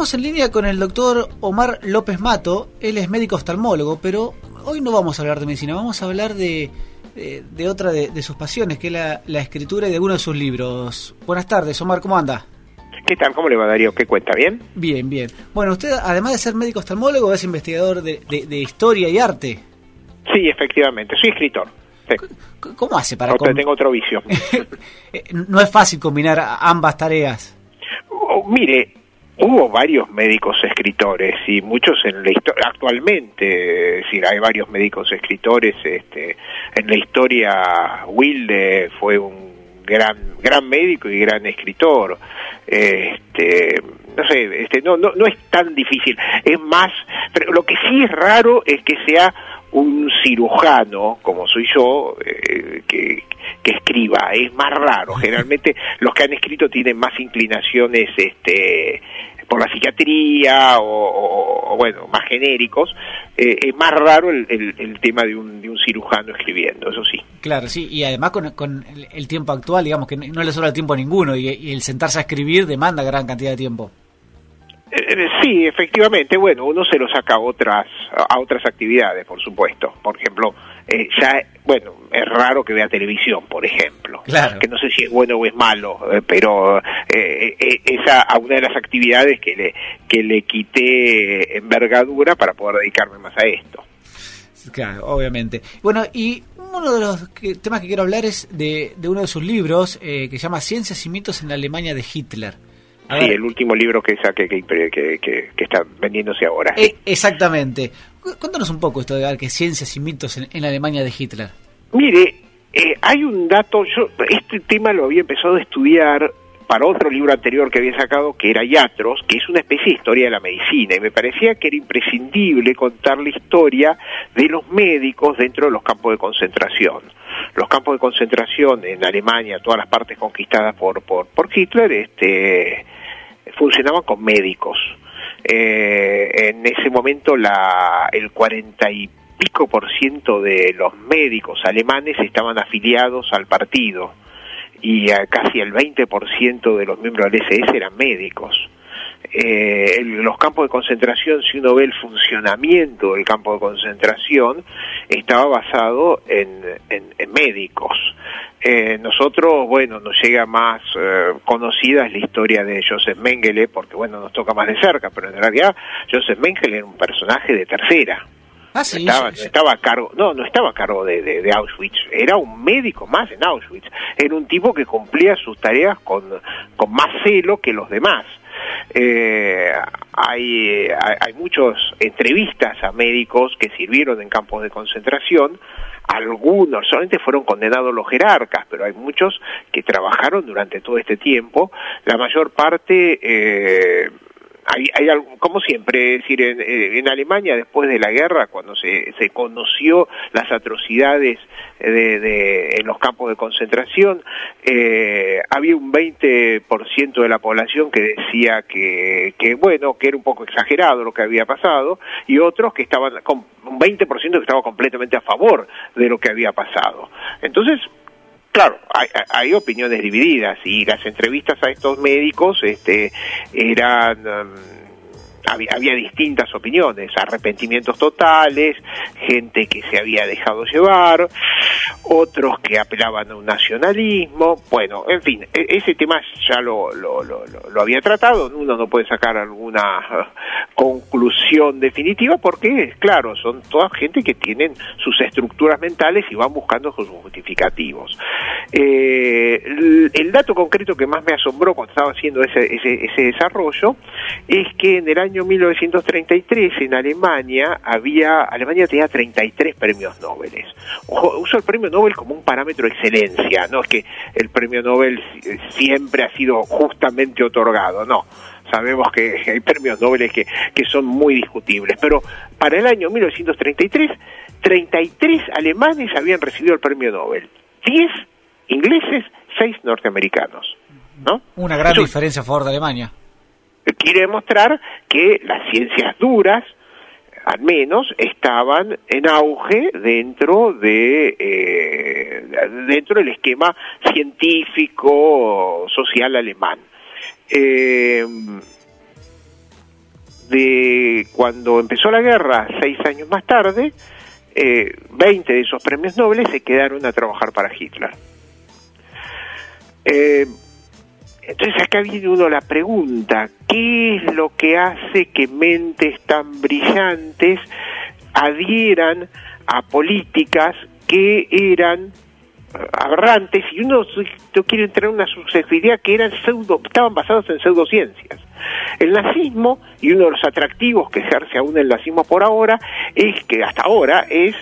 estamos en línea con el doctor Omar López Mato. Él es médico oftalmólogo, pero hoy no vamos a hablar de medicina, vamos a hablar de, de, otra de, sus pasiones, que es la, la, escritura y de uno de sus libros. Buenas tardes, Omar, ¿cómo anda? ¿Qué tal? ¿Cómo le va Darío? ¿Qué cuenta? ¿Bien? Bien, bien. Bueno, usted, además de ser médico oftalmólogo, es investigador de, historia y arte. Sí, efectivamente, soy escritor. ¿Cómo hace para...? Otro, tengo otro vicio. Eh, no es fácil combinar ambas tareas. Oh, mire, hubo varios médicos escritores y muchos en la historia actualmente es hay varios médicos escritores este en la historia Wilde fue un gran gran médico y gran escritor. Este no sé este no no no es tan difícil. Es más pero lo que sí es raro es que sea un cirujano como soy yo eh, que, que escriba es más raro generalmente los que han escrito tienen más inclinaciones este por la psiquiatría o, bueno, más genéricos, eh, es más raro el, el, tema de un, de un, cirujano escribiendo, eso sí. Claro, sí, y además con, con el, tiempo actual, digamos que no, le sobra el tiempo a ninguno y, el sentarse a escribir demanda gran cantidad de tiempo. Eh, eh, sí, efectivamente, bueno, uno se lo saca a otras, a otras actividades, por supuesto. Por ejemplo, eh, ya, bueno, es raro que vea televisión, por ejemplo. Claro. Que no sé si es bueno o es malo, eh, pero eh, esa a una de las actividades que le, que le quité envergadura para poder dedicarme más a esto. Claro, obviamente. Bueno, y uno de los temas que quiero hablar es de, de uno de sus libros que se llama Ciencias y mitos en la Alemania de Hitler sí, el último libro que saqué que, que, que, está vendiéndose ahora. Eh, exactamente. Cuéntanos un poco esto de que ciencias y mitos en, la Alemania de Hitler. Mire, eh, hay un dato, yo este tema lo había empezado a estudiar para otro libro anterior que había sacado, que era Yatros, que es una especie de historia de la medicina, y me parecía que era imprescindible contar la historia de los médicos dentro de los campos de concentración. Los campos de concentración en Alemania, todas las partes conquistadas por, por, por Hitler, este, funcionaban con médicos. Eh, en ese momento la, el cuarenta y pico por ciento de los médicos alemanes estaban afiliados al partido y casi el 20% de los miembros del SS eran médicos. Eh, los campos de concentración, si uno ve el funcionamiento del campo de concentración, estaba basado en, en, médicos. Eh, nosotros, bueno, nos llega más eh, conocida es la historia de Joseph Mengele, porque bueno, nos toca más de cerca, pero en realidad Joseph Mengele era un personaje de tercera. Ah, sí, estaba, estaba a cargo, no, no estaba a cargo de, de, Auschwitz, era un médico más en Auschwitz, era un tipo que cumplía sus tareas con, con más celo que los demás. Eh, hay, hay, muchas entrevistas a médicos que sirvieron en campos de concentración, algunos solamente fueron condenados los jerarcas, pero hay muchos que trabajaron durante todo este tiempo, la mayor parte... Eh, hay, hay como siempre, es decir, en, en, Alemania después de la guerra, cuando se, se conoció las atrocidades de, de, en los campos de concentración, eh, había un 20% de la población que decía que, que, bueno, que era un poco exagerado lo que había pasado, y otros que estaban, un 20% que estaba completamente a favor de lo que había pasado. Entonces, Claro, hay, opiniones divididas y las entrevistas a estos médicos este, eran... Había, distintas opiniones, arrepentimientos totales, gente que se había dejado llevar, otros que apelaban a un nacionalismo, bueno, en fin, e, ese tema ya lo, lo, lo, lo había tratado, uno no puede sacar alguna conclusión definitiva porque, claro, son toda gente que tienen sus estructuras mentales y van buscando sus justificativos. Eh, el, dato concreto que más me asombró cuando estaba haciendo ese, ese, ese desarrollo es que en el año 1933 en Alemania había, Alemania tenía 33 premios Nobel. Uso el premio Nobel como un parámetro de excelencia, no es que el premio Nobel siempre ha sido justamente otorgado, no. Sabemos que hay premios Nobel que, que son muy discutibles, pero para el año 1933, 33 alemanes habían recibido el premio Nobel, 10 ingleses, 6 norteamericanos. ¿no? Una gran diferencia a favor de Alemania quiere demostrar que las ciencias duras, al menos, estaban en auge dentro de eh, dentro del esquema científico social alemán. Eh, de cuando empezó la guerra, seis años más tarde, eh, 20 de esos premios nobles se quedaron a trabajar para Hitler. Eh, entonces acá viene uno la pregunta, ¿qué es lo que hace que mentes tan brillantes adhieran a políticas que eran aberrantes y uno quiere entrar en una subjetividad que eran pseudo, estaban basados en pseudociencias. El nazismo, y uno de los atractivos que ejerce aún el nazismo por ahora, es que hasta ahora es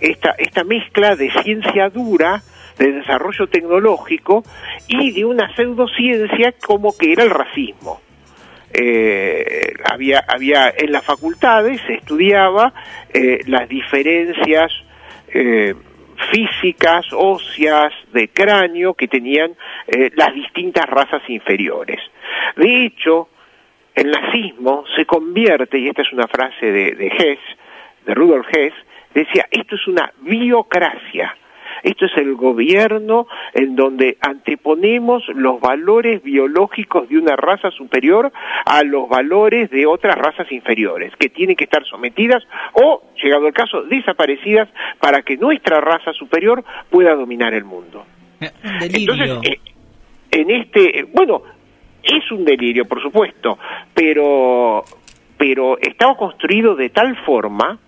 esta, esta mezcla de ciencia dura, de desarrollo tecnológico y de una pseudociencia como que era el racismo. Eh, había, había en las facultades se estudiaba eh, las diferencias eh, físicas, óseas, de cráneo que tenían eh, las distintas razas inferiores. De hecho, el nazismo se convierte, y esta es una frase de, de Hess, de Rudolf Hess, decía, esto es una biocracia, esto es el gobierno en donde anteponemos los valores biológicos de una raza superior a los valores de otras razas inferiores, que tienen que estar sometidas o, llegado el caso, desaparecidas para que nuestra raza superior pueda dominar el mundo. Eh, Entonces, eh, en este, bueno, es un delirio, por supuesto, pero, pero estaba construido de tal forma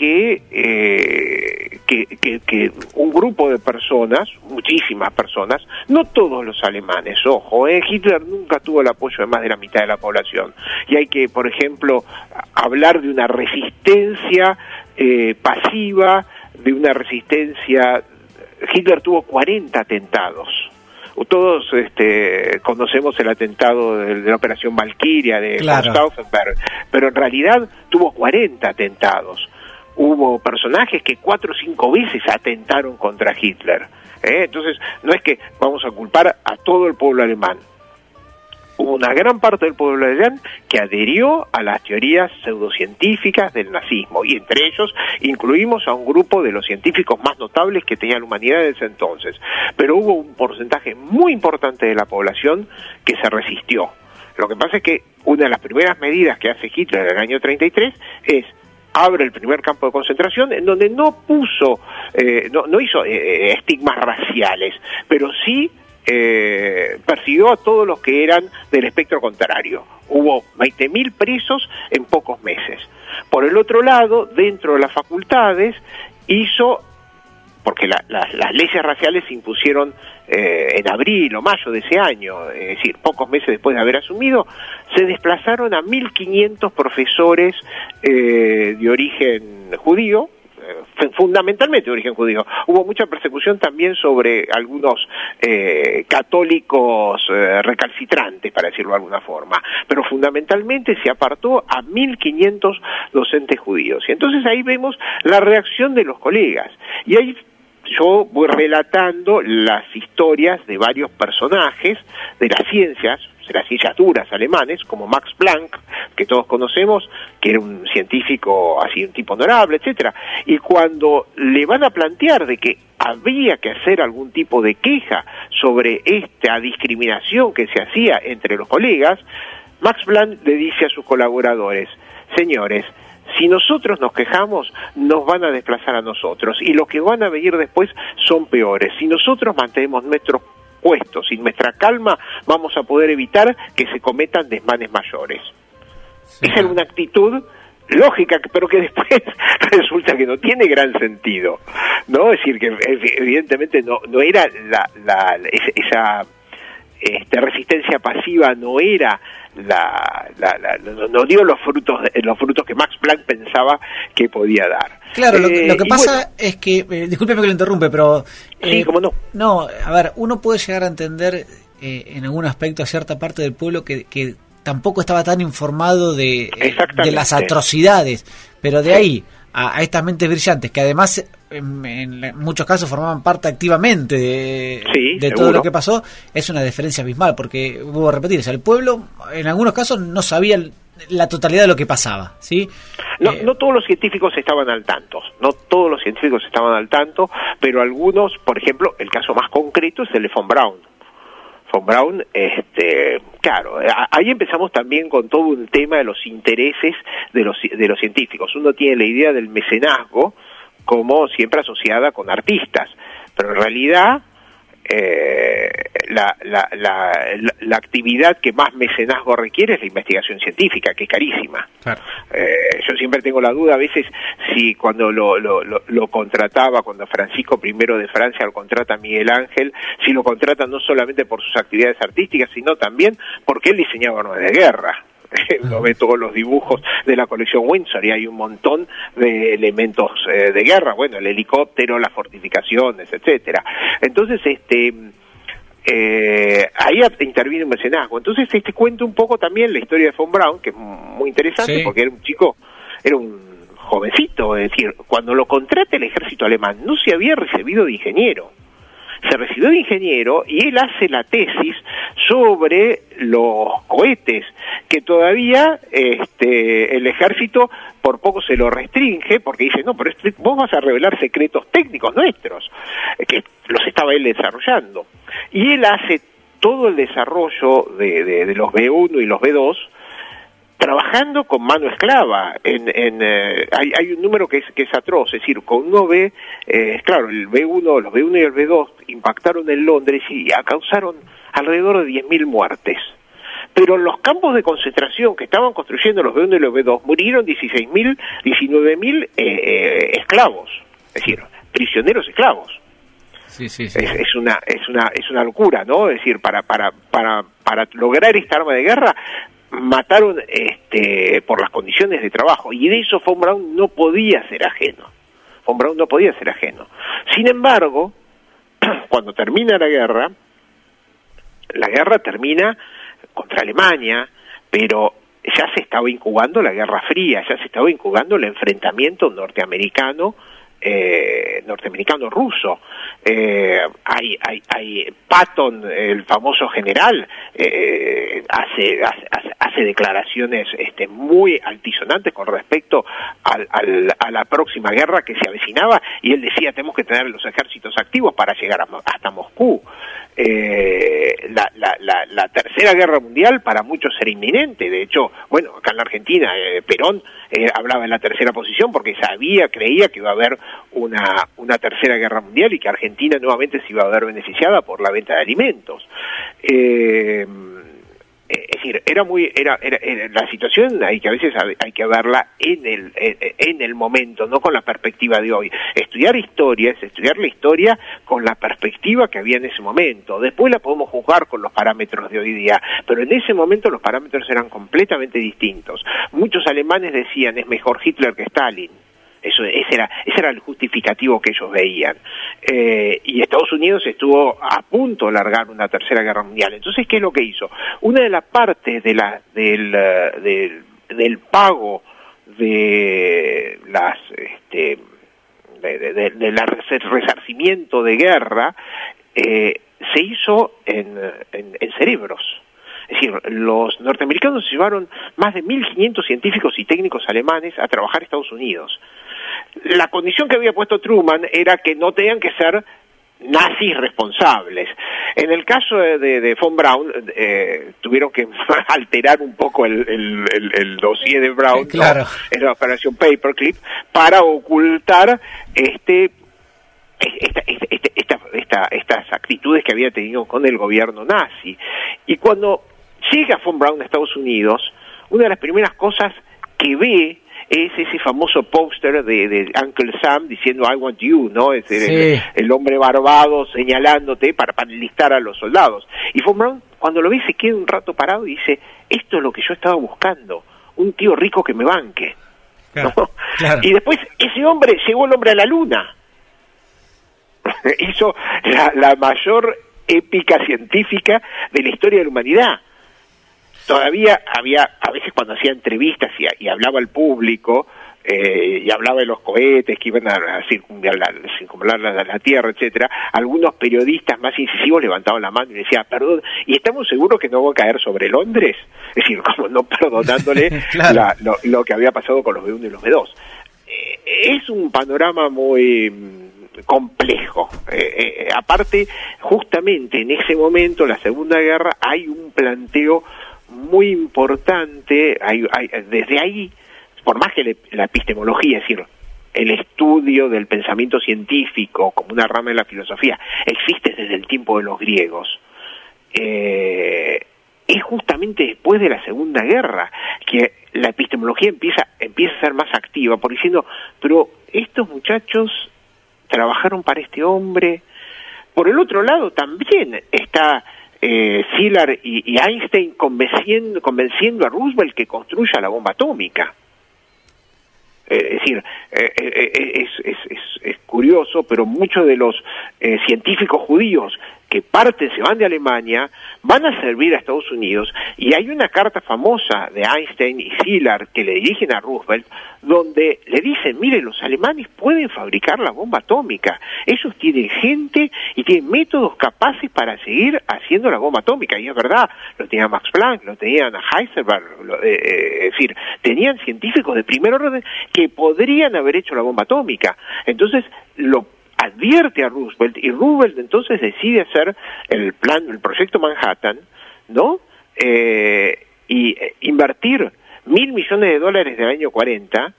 eh, que, que, que, un grupo de personas, muchísimas personas, no todos los alemanes, ojo, eh, Hitler nunca tuvo el apoyo de más de la mitad de la población. Y hay que, por ejemplo, hablar de una resistencia eh, pasiva, de una resistencia... Hitler tuvo 40 atentados todos este, conocemos el atentado de, la operación Valkyria de claro. Stauffenberg, pero en realidad tuvo 40 atentados hubo personajes que cuatro o cinco veces atentaron contra Hitler. ¿eh? Entonces, no es que vamos a culpar a todo el pueblo alemán. Hubo una gran parte del pueblo alemán que adherió a las teorías pseudocientíficas del nazismo, y entre ellos incluimos a un grupo de los científicos más notables que tenía la humanidad desde entonces. Pero hubo un porcentaje muy importante de la población que se resistió. Lo que pasa es que una de las primeras medidas que hace Hitler en el año 33 es abre el primer campo de concentración en donde no puso, eh, no, no, hizo eh, eh, estigmas raciales, pero sí eh, persiguió a todos los que eran del espectro contrario. Hubo 20.000 presos en pocos meses. Por el otro lado, dentro de las facultades, hizo porque las leyes raciales se impusieron eh, en abril o mayo de ese año, es decir, pocos meses después de haber asumido, se desplazaron a 1.500 profesores eh, de origen judío, eh, fundamentalmente de origen judío. Hubo mucha persecución también sobre algunos eh, católicos eh, recalcitrantes, para decirlo de alguna forma, pero fundamentalmente se apartó a 1.500 docentes judíos. Y entonces ahí vemos la reacción de los colegas. Y ahí yo voy relatando las historias de varios personajes de las ciencias, de las ciencias duras alemanes, como Max Planck, que todos conocemos, que era un científico así, un tipo honorable, etcétera. Y cuando le van a plantear de que había que hacer algún tipo de queja sobre esta discriminación que se hacía entre los colegas, Max Planck le dice a sus colaboradores, señores, si nosotros nos quejamos, nos van a desplazar a nosotros y los que van a venir después son peores. Si nosotros mantenemos nuestros puestos y nuestra calma, vamos a poder evitar que se cometan desmanes mayores. Esa es una actitud lógica, pero que después resulta que no tiene gran sentido, ¿no? Es decir, que evidentemente no, no era la, la, esa este, resistencia pasiva, no era la, la, no, dio los frutos los frutos que Max Planck pensaba que podía dar. Claro, lo, que eh, pasa es que, eh, discúlpeme que lo interrumpe, pero... sí, eh, cómo no. No, a ver, uno puede llegar a entender eh, en algún aspecto a cierta parte del pueblo que, que tampoco estaba tan informado de, de las atrocidades, pero de ahí a, estas mentes brillantes que además en, muchos casos formaban parte activamente de, todo lo que pasó, es una diferencia abismal, porque vuelvo a repetir, el pueblo en algunos casos no sabía la totalidad de lo que pasaba, ¿sí? No, eh, no todos los científicos estaban al tanto, no todos los científicos estaban al tanto, pero algunos, por ejemplo, el caso más concreto es el de von Braun. Von Braun, este, claro, ahí empezamos también con todo un tema de los intereses de los, de los científicos. Uno tiene la idea del mecenazgo como siempre asociada con artistas, pero en realidad eh, la, la, la, actividad que más mecenazgo requiere es la investigación científica, que es carísima. Eh, yo siempre tengo la duda a veces si cuando lo, lo, lo, contrataba, cuando Francisco I de Francia lo contrata a Miguel Ángel, si lo contrata no solamente por sus actividades artísticas, sino también porque él diseñaba armas de guerra. uno ve todos los dibujos de la colección Windsor y hay un montón de elementos eh, de guerra, bueno, el helicóptero, las fortificaciones, etcétera. Entonces, este eh, ahí interviene un mecenazgo. Entonces, este cuento un poco también la historia de Von Braun, que es muy interesante porque era un chico, era un jovencito, es decir, cuando lo contrata el ejército alemán no se había recibido de ingeniero se recibió de ingeniero y él hace la tesis sobre los cohetes que todavía este, el ejército por poco se lo restringe porque dice, no, pero vos vas a revelar secretos técnicos nuestros, que los estaba él desarrollando. Y él hace todo el desarrollo de, de los B1 y los B2 trabajando con mano esclava. En, en eh, hay, hay, un número que es, que es atroz, es decir, con uno B, eh, claro, el B1, los B1 y el B2 impactaron en Londres y causaron alrededor de 10.000 muertes. Pero en los campos de concentración que estaban construyendo los B1 y los B2 murieron 16.000, 19.000 eh, eh, esclavos, es decir, prisioneros esclavos. Sí, sí, sí. Es, es, una es una es una locura, ¿no? Es decir, para para para para lograr esta arma de guerra mataron este, por las condiciones de trabajo y de eso Von Braun no podía ser ajeno. Von Braun no podía ser ajeno. Sin embargo, cuando termina la guerra, la guerra termina contra Alemania, pero ya se estaba incubando la Guerra Fría, ya se estaba incubando el enfrentamiento norteamericano eh, norteamericano-ruso. Eh, hay, hay, hay Patton, el famoso general, eh, hace, hace, declaraciones este, muy altisonantes con respecto al, al, a la próxima guerra que se avecinaba y él decía tenemos que tener los ejércitos activos para llegar hasta Moscú. Eh, la, la, la, la, tercera guerra mundial para muchos era inminente. De hecho, bueno, acá en la Argentina, eh, Perón hablaba en la tercera posición porque sabía, creía que iba a haber una, una tercera guerra mundial y que Argentina nuevamente se iba a ver beneficiada por la venta de alimentos. Eh, eh, es decir, era muy, era, era, la situación hay que a veces hay que verla en el, en el momento, no con la perspectiva de hoy. Estudiar historia es estudiar la historia con la perspectiva que había en ese momento. Después la podemos juzgar con los parámetros de hoy día, pero en ese momento los parámetros eran completamente distintos. Muchos alemanes decían es mejor Hitler que Stalin eso, ese, era, ese era el justificativo que ellos veían. Eh, y Estados Unidos estuvo a punto de largar una tercera guerra mundial. Entonces, ¿qué es lo que hizo? Una de las partes de la, del, eh, del, pago de las... Este, de, resarcimiento de guerra eh, se hizo en, en, en cerebros. Es decir, los norteamericanos llevaron más de 1.500 científicos y técnicos alemanes a trabajar a Estados Unidos la condición que había puesto Truman era que no tenían que ser nazis responsables. En el caso de, de, von Braun, eh, tuvieron que alterar un poco el, el, el, dossier de Braun en la operación Paperclip para ocultar este esta, esta, esta, estas actitudes que había tenido con el gobierno nazi. Y cuando llega von Braun a Estados Unidos, una de las primeras cosas que ve es ese famoso póster de, de, Uncle Sam diciendo I want you, ¿no? Es el, hombre barbado señalándote para, para enlistar a los soldados. Y Von Braun, cuando lo ve, se queda un rato parado y dice, esto es lo que yo estaba buscando, un tío rico que me banque. Y después ese hombre llegó el hombre a la luna. Hizo la, la mayor épica científica de la historia de la humanidad todavía había, a veces cuando hacía entrevistas y, hablaba al público, eh, y hablaba de los cohetes que iban a, circunvalar, la, la, Tierra, etcétera, algunos periodistas más incisivos levantaban la mano y decían, perdón, ¿y estamos seguros que no va a caer sobre Londres? Es decir, como no perdonándole lo, que había pasado con los B1 y los B2. Eh, es un panorama muy complejo. aparte, justamente en ese momento, la Segunda Guerra, hay un planteo muy importante, hay, desde ahí, por más que la epistemología, es decir, el estudio del pensamiento científico como una rama de la filosofía existe desde el tiempo de los griegos, eh, es justamente después de la Segunda Guerra que la epistemología empieza, empieza a ser más activa, por diciendo, pero estos muchachos trabajaron para este hombre. Por el otro lado también está eh, y, Einstein convenciendo, convenciendo a Roosevelt que construya la bomba atómica. Eh, es decir, eh, eh, es, es, curioso, pero muchos de los científicos judíos que parten, se van de Alemania, van a servir a Estados Unidos y hay una carta famosa de Einstein y Szilard que le dirigen a Roosevelt donde le dicen, mire, los alemanes pueden fabricar la bomba atómica, ellos tienen gente y tienen métodos capaces para seguir haciendo la bomba atómica y es verdad, lo tenían Max Planck, lo tenían a Heisenberg, eh, eh, es decir, tenían científicos de primer orden que podrían haber hecho la bomba atómica. Entonces, lo advierte a Roosevelt y Roosevelt entonces decide hacer el plan, el proyecto Manhattan, ¿no? Eh, y eh, invertir mil millones de dólares del año 40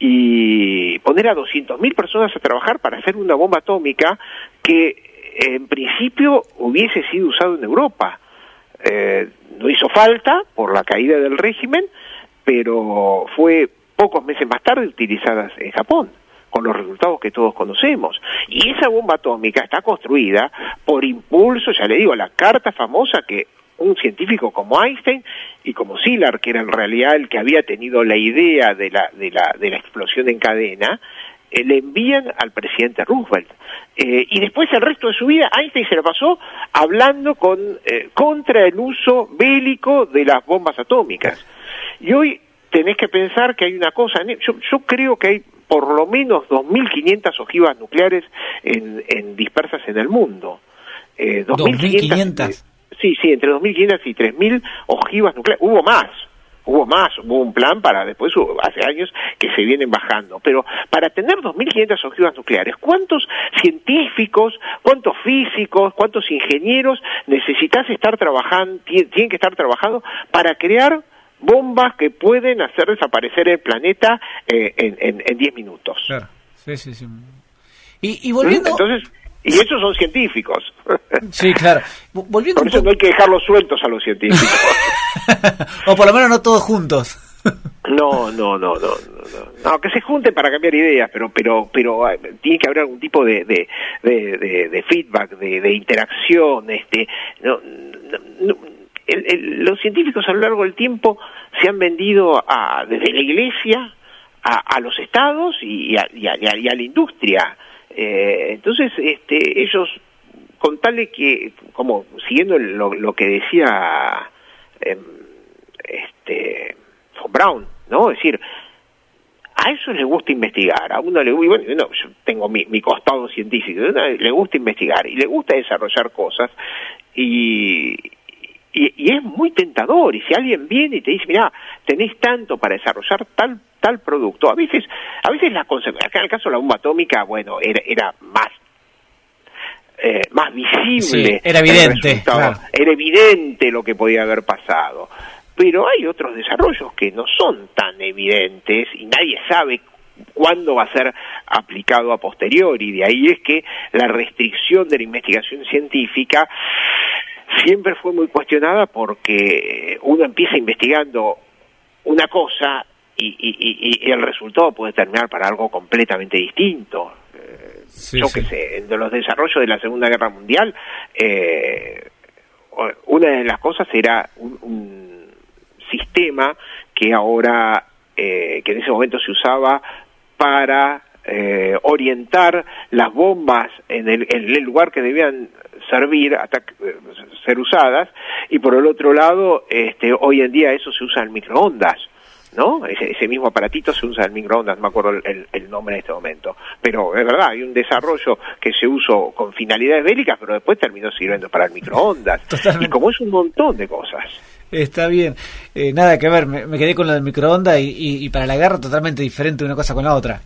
y poner a 200 mil personas a trabajar para hacer una bomba atómica que en principio hubiese sido usado en Europa. Eh, no hizo falta por la caída del régimen, pero fue pocos meses más tarde utilizadas en Japón con los resultados que todos conocemos. Y esa bomba atómica está construida por impulso, ya le digo, la carta famosa que un científico como Einstein y como Szilard, que era en realidad el que había tenido la idea de la, de la, de la explosión en cadena, eh, le envían al presidente Roosevelt. Eh, y después el resto de su vida Einstein se lo pasó hablando con, eh, contra el uso bélico de las bombas atómicas. Y hoy tenés que pensar que hay una cosa, yo, yo creo que hay por lo menos 2.500 ojivas nucleares en, en, dispersas en el mundo. Eh, 2.500. Sí, sí, entre 2.500 y 3.000 ojivas nucleares. Hubo más, hubo más, hubo un plan para después, hace años que se vienen bajando, pero para tener 2.500 ojivas nucleares, ¿cuántos científicos, cuántos físicos, cuántos ingenieros necesitas estar trabajando, tienen que estar trabajando para crear bombas que pueden hacer desaparecer el planeta eh, en 10 minutos. Claro, sí, sí, sí. Y, y volviendo... Entonces, y esos son científicos. Sí, claro. Volviendo por eso no hay que dejarlos sueltos a los científicos. o por lo menos no todos juntos. No, no, no, no, no, no, que se junten para cambiar ideas, pero, pero, pero ah, tiene que haber algún tipo de, de, de, de feedback, de, de interacción, este, no, no, los científicos a lo largo del tiempo se han vendido a, desde la iglesia a, los estados y a, la industria. Eh, entonces, este, ellos, con tal de que, como siguiendo lo, que decía eh, este, von Braun, ¿no? Es decir, a eso les gusta investigar, a uno le gusta, bueno, yo tengo mi, costado científico, a le gusta investigar y le gusta desarrollar cosas y, y, es muy tentador. Y si alguien viene y te dice, mira, tenés tanto para desarrollar tal tal producto, a veces, a veces la consecuencia, acá en el caso de la bomba atómica, bueno, era, era más eh, más visible. era evidente. Era evidente lo que podía haber pasado. Pero hay otros desarrollos que no son tan evidentes y nadie sabe cuándo va a ser aplicado a posteriori. De ahí es que la restricción de la investigación científica siempre fue muy cuestionada porque uno empieza investigando una cosa y, el resultado puede terminar para algo completamente distinto. Eh, yo qué sé, de los desarrollos de la Segunda Guerra Mundial, eh, una de las cosas era un, sistema que ahora, eh, que en ese momento se usaba para orientar las bombas en el, en el, lugar que debían servir, hasta eh, ser usadas, y por el otro lado, este, hoy en día eso se usa en microondas. ¿no? Ese, mismo aparatito se usa en microondas, no me acuerdo el, nombre en este momento. Pero es verdad, hay un desarrollo que se usó con finalidades bélicas, pero después terminó sirviendo para el microondas. Y como es un montón de cosas. Está bien. Eh, nada que ver, me, quedé con lo del microondas y, y, para la guerra totalmente diferente una cosa con la otra.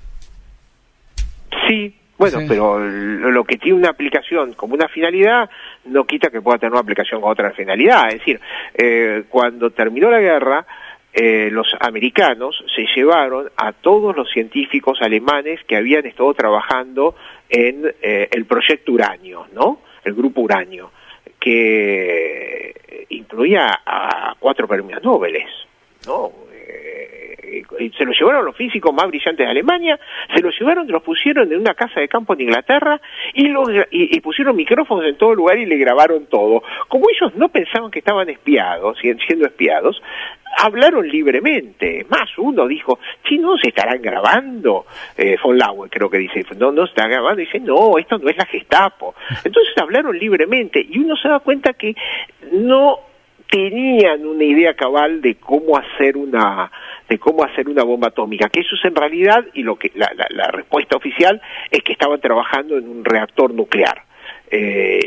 Sí, Bueno, pero lo que tiene una aplicación como una finalidad no quita que pueda tener una aplicación con otra finalidad. Es decir, eh, cuando terminó la guerra, eh, los americanos se llevaron a todos los científicos alemanes que habían estado trabajando en eh, el proyecto Uranio, ¿no? El grupo Uranio, que incluía a cuatro premios Nobel, ¿no? Se lo llevaron los físicos más brillantes de Alemania, se los llevaron, los pusieron en una casa de campo en Inglaterra y, los, y, pusieron micrófonos en todo lugar y le grabaron todo. Como ellos no pensaban que estaban espiados, siendo espiados, hablaron libremente. Más uno dijo, si no se estarán grabando, eh, von Lauer creo que dice, no, no se está grabando, dice, no, esto no es la Gestapo. Entonces hablaron libremente y uno se da cuenta que no tenían una idea cabal de cómo hacer una de cómo hacer una bomba atómica que eso es en realidad y lo que la, la, respuesta oficial es que estaban trabajando en un reactor nuclear. Eh,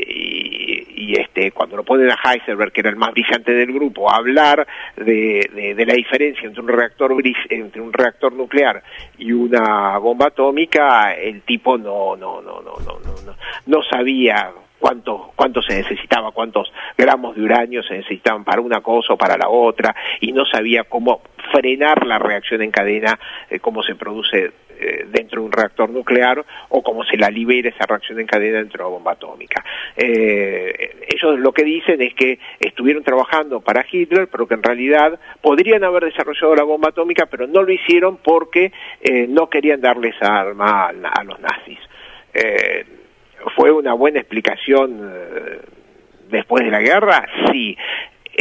y, este cuando lo ponen a Heisenberg que era el más brillante del grupo a hablar de, de, la diferencia entre un reactor entre un reactor nuclear y una bomba atómica el tipo no no no no no no no, no sabía cuánto, cuánto se necesitaba, cuántos gramos de uranio se necesitaban para una cosa o para la otra, y no sabía cómo frenar la reacción en cadena, eh, cómo se produce eh, dentro de un reactor nuclear o cómo se la libera esa reacción en cadena dentro de una bomba atómica. Eh, ellos lo que dicen es que estuvieron trabajando para Hitler, pero que en realidad podrían haber desarrollado la bomba atómica, pero no lo hicieron porque no querían darles arma a, a los nazis ¿Fue una buena explicación eh, después de la guerra? Sí.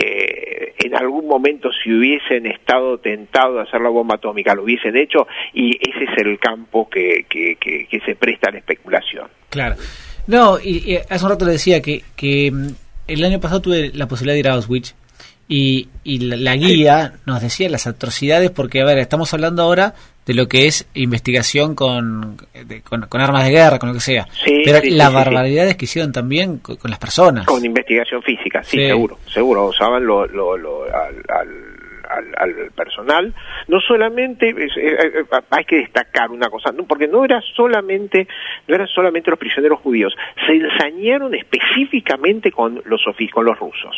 Eh, en algún momento si hubiesen estado tentados de hacer la bomba atómica lo hubiesen hecho y ese es el campo que, que, que, se presta a la especulación. Claro. No, y, hace un rato le decía que, que mm, el año pasado tuve la posibilidad de ir a Auschwitz y, y la, guía nos decía las atrocidades porque, a ver, estamos hablando ahora de lo que es investigación con, con, armas de guerra, con lo que sea. Pero las barbaridades que hicieron también con, las personas. Con investigación física, sí, seguro, seguro. Usaban lo, lo, al, al, personal. No solamente, eh, eh, hay que destacar una cosa, ¿no? porque no era solamente, no eran solamente los prisioneros judíos, se ensañaron específicamente con los, con los rusos.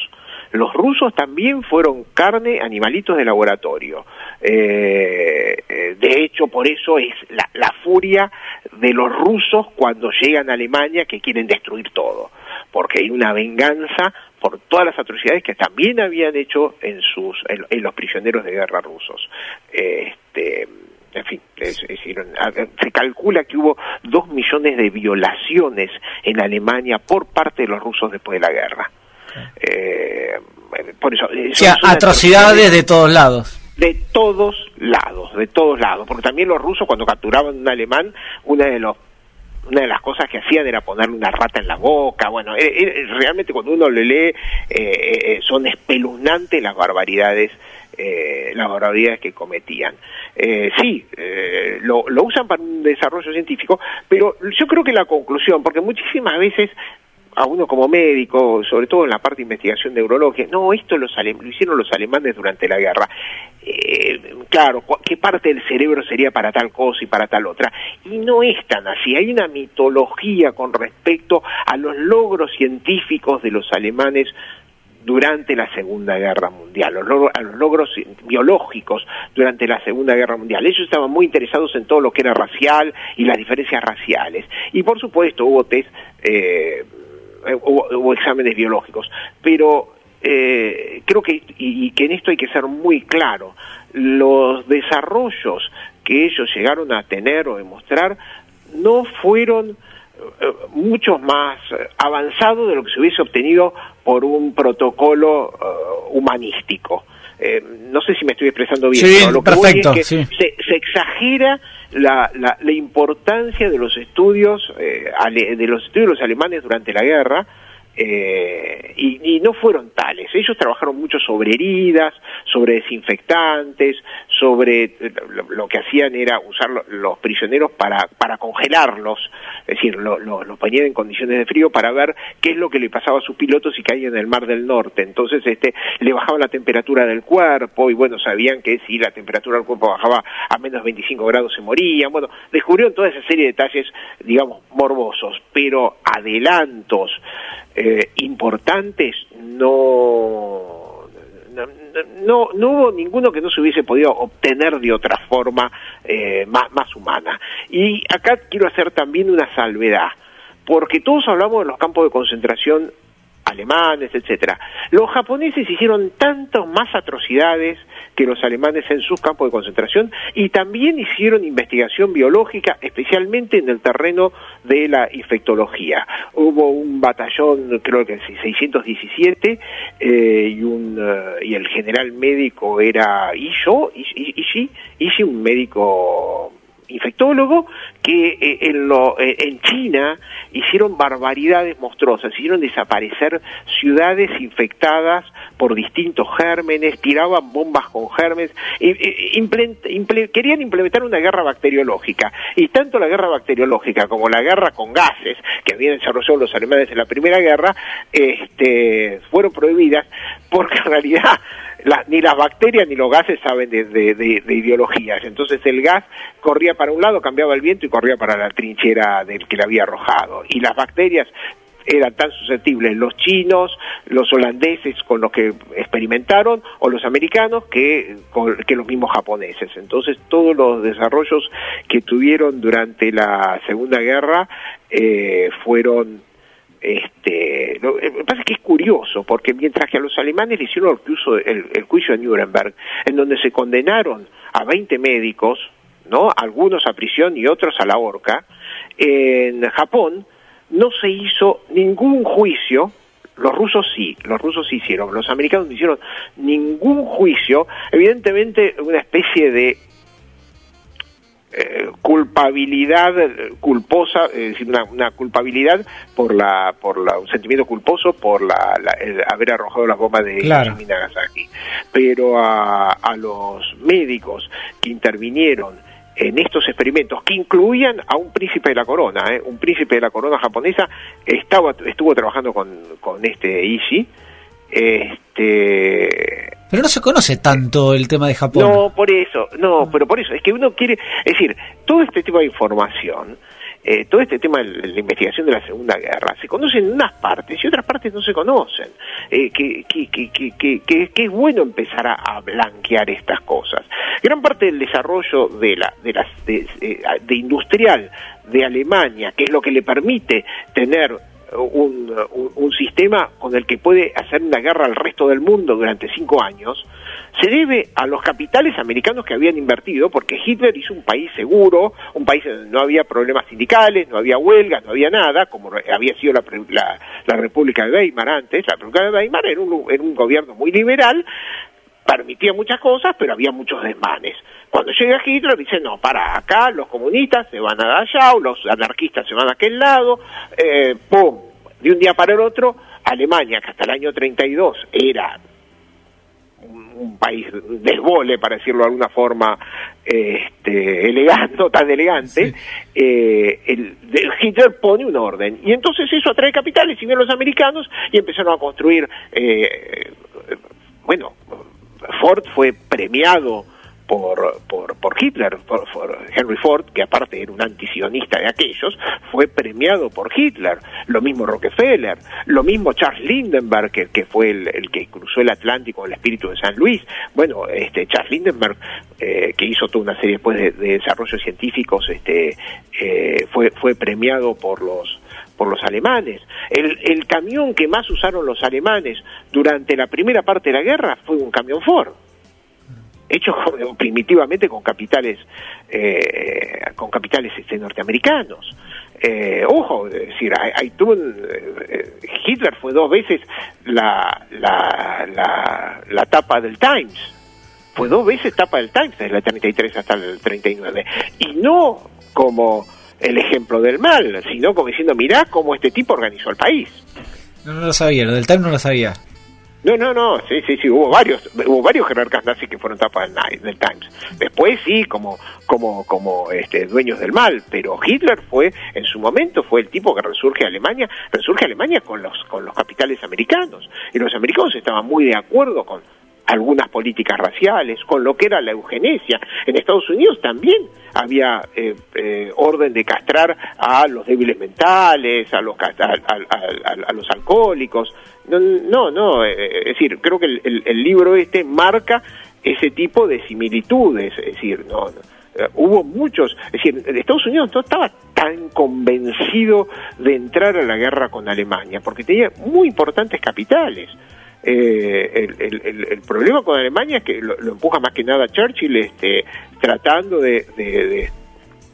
Los rusos también fueron carne, animalitos de laboratorio. Eh, eh, de hecho, por eso es la, la furia de los rusos cuando llegan a Alemania que quieren destruir todo, porque hay una venganza por todas las atrocidades que también habían hecho en sus en, los prisioneros de guerra rusos. Este, en fin, se calcula que hubo dos millones de violaciones en Alemania por parte de los rusos después de la guerra. Eh, por eso, o sea, atrocidades de todos lados. De todos lados, de todos lados, porque también los rusos cuando capturaban un alemán, una de los una de las cosas que hacían era ponerle una rata en la boca. Bueno, eh, eh, realmente cuando uno lo lee eh, son espeluznantes las barbaridades, las barbaridades que cometían. sí, lo, lo usan para un desarrollo científico, pero yo creo que la conclusión, porque muchísimas veces a uno como médico, sobre todo en la parte de investigación neurológica, no, esto lo hicieron los alemanes durante la guerra. Eh, claro, ¿qué parte del cerebro sería para tal cosa y para tal otra? Y no es tan así, hay una mitología con respecto a los logros científicos de los alemanes durante la Segunda Guerra Mundial, a los logros biológicos durante la Segunda Guerra Mundial. Ellos estaban muy interesados en todo lo que era racial y las diferencias raciales. Y por supuesto hubo test eh, eh, o, exámenes biológicos. Pero eh, creo que, y, que en esto hay que ser muy claro, los desarrollos que ellos llegaron a tener o demostrar no fueron eh, muchos más avanzados de lo que se hubiese obtenido por un protocolo humanístico. No sé si me estoy expresando bien, pero lo que perfecto, es que se, se, exagera la, la, importancia de los estudios eh, de los estudios alemanes durante la guerra Eh, y, no fueron tales. Ellos trabajaron mucho sobre heridas, sobre desinfectantes, sobre lo, que hacían era usar los prisioneros para, para congelarlos, es decir, los ponían en condiciones de frío para ver qué es lo que le pasaba a sus pilotos y caían en el Mar del Norte. Entonces, este, le bajaban la temperatura del cuerpo y bueno, sabían que si la temperatura del cuerpo bajaba a menos 25 grados se morían. Bueno, descubrieron toda esa serie de detalles, digamos, morbosos, pero adelantos eh, importantes no, no, no, hubo ninguno que no se hubiese podido obtener de otra forma eh, más, más humana. Y acá quiero hacer también una salvedad, porque todos hablamos de los campos de concentración alemanes, etcétera. Los japoneses hicieron tantas más atrocidades que los alemanes en sus campos de concentración y también hicieron investigación biológica, especialmente en el terreno de la infectología. Hubo un batallón, creo que 617, eh, y, un, eh, y el general médico era Isho, Ishi, Ishi, un médico infectólogo que eh, en, lo, eh, en China hicieron barbaridades monstruosas, hicieron desaparecer ciudades infectadas por distintos gérmenes, tiraban bombas con gérmenes, querían implementar una guerra bacteriológica. Y tanto la guerra bacteriológica como la guerra con gases, que habían desarrollado los alemanes en la Primera Guerra, este, fueron prohibidas porque en realidad ni las bacterias ni los gases saben de, ideologías. Entonces el gas corría para un lado, cambiaba el viento y corría para la trinchera del que le había arrojado. Y las bacterias eran tan susceptibles los chinos, los holandeses con los que experimentaron, o los americanos que, que los mismos japoneses. Entonces todos los desarrollos que tuvieron durante la Segunda Guerra eh, fueron este, lo, que pasa es que es curioso, porque mientras que a los alemanes le hicieron el, el, juicio de Nuremberg, en donde se condenaron a 20 médicos, ¿no? algunos a prisión y otros a la horca, en Japón no se hizo ningún juicio los rusos sí, los rusos sí hicieron, los americanos no hicieron ningún juicio, evidentemente una especie de eh, culpabilidad culposa, es decir, una, culpabilidad por la, por la, un sentimiento culposo por la, el haber arrojado las bombas de Nagasaki. Pero a, a los médicos que intervinieron en estos experimentos que incluían a un príncipe de la corona, ¿eh? un príncipe de la corona japonesa estaba estuvo trabajando con, con este Ishii este pero no se conoce tanto el tema de Japón. No, por eso, no, pero por eso, es que uno quiere, es decir, todo este tipo de información, eh, todo este tema de la investigación de la Segunda Guerra, se conoce en unas partes y otras partes no se conocen. Eh, que, que, que, que, es bueno empezar a, blanquear estas cosas. Gran parte del desarrollo de la de, las, de, de industrial de Alemania, que es lo que le permite tener un, un, sistema con el que puede hacer una guerra al resto del mundo durante cinco años, se debe a los capitales americanos que habían invertido, porque Hitler hizo un país seguro, un país donde no había problemas sindicales, no había huelgas, no había nada, como había sido la, la, República de Weimar antes. La República de Weimar era un, era un gobierno muy liberal, permitía muchas cosas, pero había muchos desmanes. Cuando llega Hitler dice, no, para acá los comunistas se van a allá, o los anarquistas se van a aquel lado, eh, ¡pum! De un día para el otro, Alemania, que hasta el año 32 era un, país desbole, para decirlo de alguna forma, este, elegante, tan elegante, eh, el, Hitler pone un orden. Y entonces eso atrae capitales y vienen los americanos y empezaron a construir, eh, bueno, Ford fue premiado por, por, por Hitler, por, Henry Ford, que aparte era un antisionista de aquellos, fue premiado por Hitler, lo mismo Rockefeller, lo mismo Charles Lindbergh, que, fue el, que cruzó el Atlántico en el espíritu de San Luis, bueno, este Charles Lindbergh, eh, que hizo toda una serie después de, desarrollos científicos, este, eh, fue, fue premiado por los por los alemanes. El, el camión que más usaron los alemanes durante la primera parte de la guerra fue un camión Ford hecho primitivamente con capitales eh, con capitales este, norteamericanos. Eh, ojo, es decir, hay, eh, Hitler fue dos veces la, la, la, la tapa del Times, fue dos veces tapa del Times desde el 33 hasta el 39, y no como el ejemplo del mal, sino como diciendo, mirá cómo este tipo organizó el país. No, no lo sabía, lo del Time no lo sabía. No, no, no, sí, sí, sí, hubo varios, hubo varios jerarcas nazis que fueron tapas del, del, Times. Después sí, como, como, como este, dueños del mal, pero Hitler fue, en su momento, fue el tipo que resurge Alemania, resurge Alemania con los, con los capitales americanos. Y los americanos estaban muy de acuerdo con algunas políticas raciales, con lo que era la eugenesia. En Estados Unidos también había eh, eh, orden de castrar a los débiles mentales, a los, a, a, a los alcohólicos. No, no, eh, es decir, creo que el, el, libro este marca ese tipo de similitudes, es decir, no, no hubo muchos, es decir, Estados Unidos no estaba tan convencido de entrar a la guerra con Alemania, porque tenía muy importantes capitales. Eh, el, el, el, problema con Alemania es que lo, lo, empuja más que nada Churchill este, tratando de, de, de,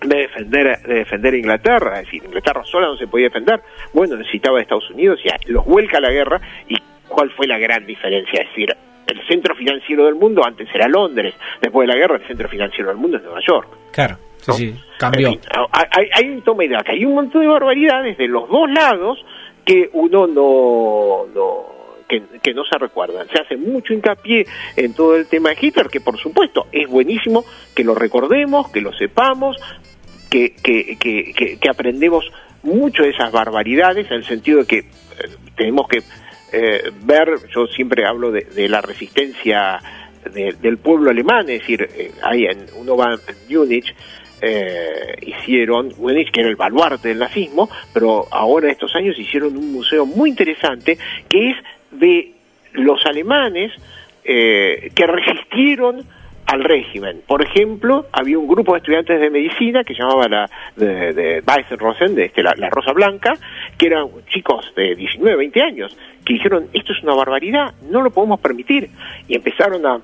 de defender de defender a Inglaterra, es decir, Inglaterra sola no se podía defender, bueno, necesitaba de Estados Unidos y los vuelca a la guerra. Y cuál fue la gran diferencia, es decir, el centro financiero del mundo antes era Londres, después de la guerra el centro financiero del mundo es Nueva York. Claro, sí, cambió. En fin, hay, hay, un toma y daca, hay un montón de barbaridades de los dos lados que uno no, no que, no se recuerdan. Se hace mucho hincapié en todo el tema de Hitler, que por supuesto es buenísimo que lo recordemos, que lo sepamos, que, que, que, aprendemos mucho de esas barbaridades, en el sentido de que eh, tenemos que eh, ver, yo siempre hablo de, de la resistencia de, del pueblo alemán, es decir, eh, ahí en, uno va en Múnich, eh, hicieron, Múnich que era el baluarte del nazismo, pero ahora estos años hicieron un museo muy interesante que es de los alemanes eh, que resistieron al régimen. Por ejemplo, había un grupo de estudiantes de medicina que llamaba la de, Weißenrosen, de este, la, Rosa Blanca, que eran chicos de 19, 20 años, que dijeron, esto es una barbaridad, no lo podemos permitir. Y empezaron a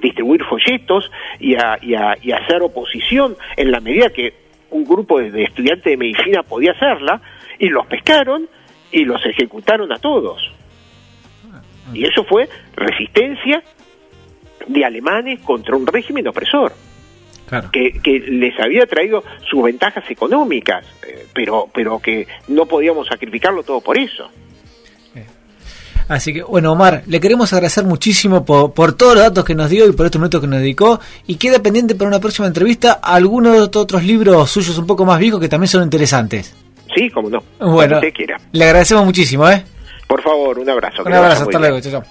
distribuir folletos y a, y a, y a hacer oposición en la medida que un grupo de estudiantes de medicina podía hacerla, y los pescaron y los ejecutaron a todos. Y eso fue resistencia de alemanes contra un régimen opresor. Claro. Que, que, les había traído sus ventajas económicas, eh, pero, pero que no podíamos sacrificarlo todo por eso. Así que, bueno, Omar, le queremos agradecer muchísimo por, por, todos los datos que nos dio y por estos minutos que nos dedicó. Y queda pendiente para una próxima entrevista algunos otros libros suyos un poco más viejos que también son interesantes. Sí, como no. Bueno, usted quiera. le agradecemos muchísimo, ¿eh? Por favor, un abrazo. Un abrazo, hasta luego. Chau.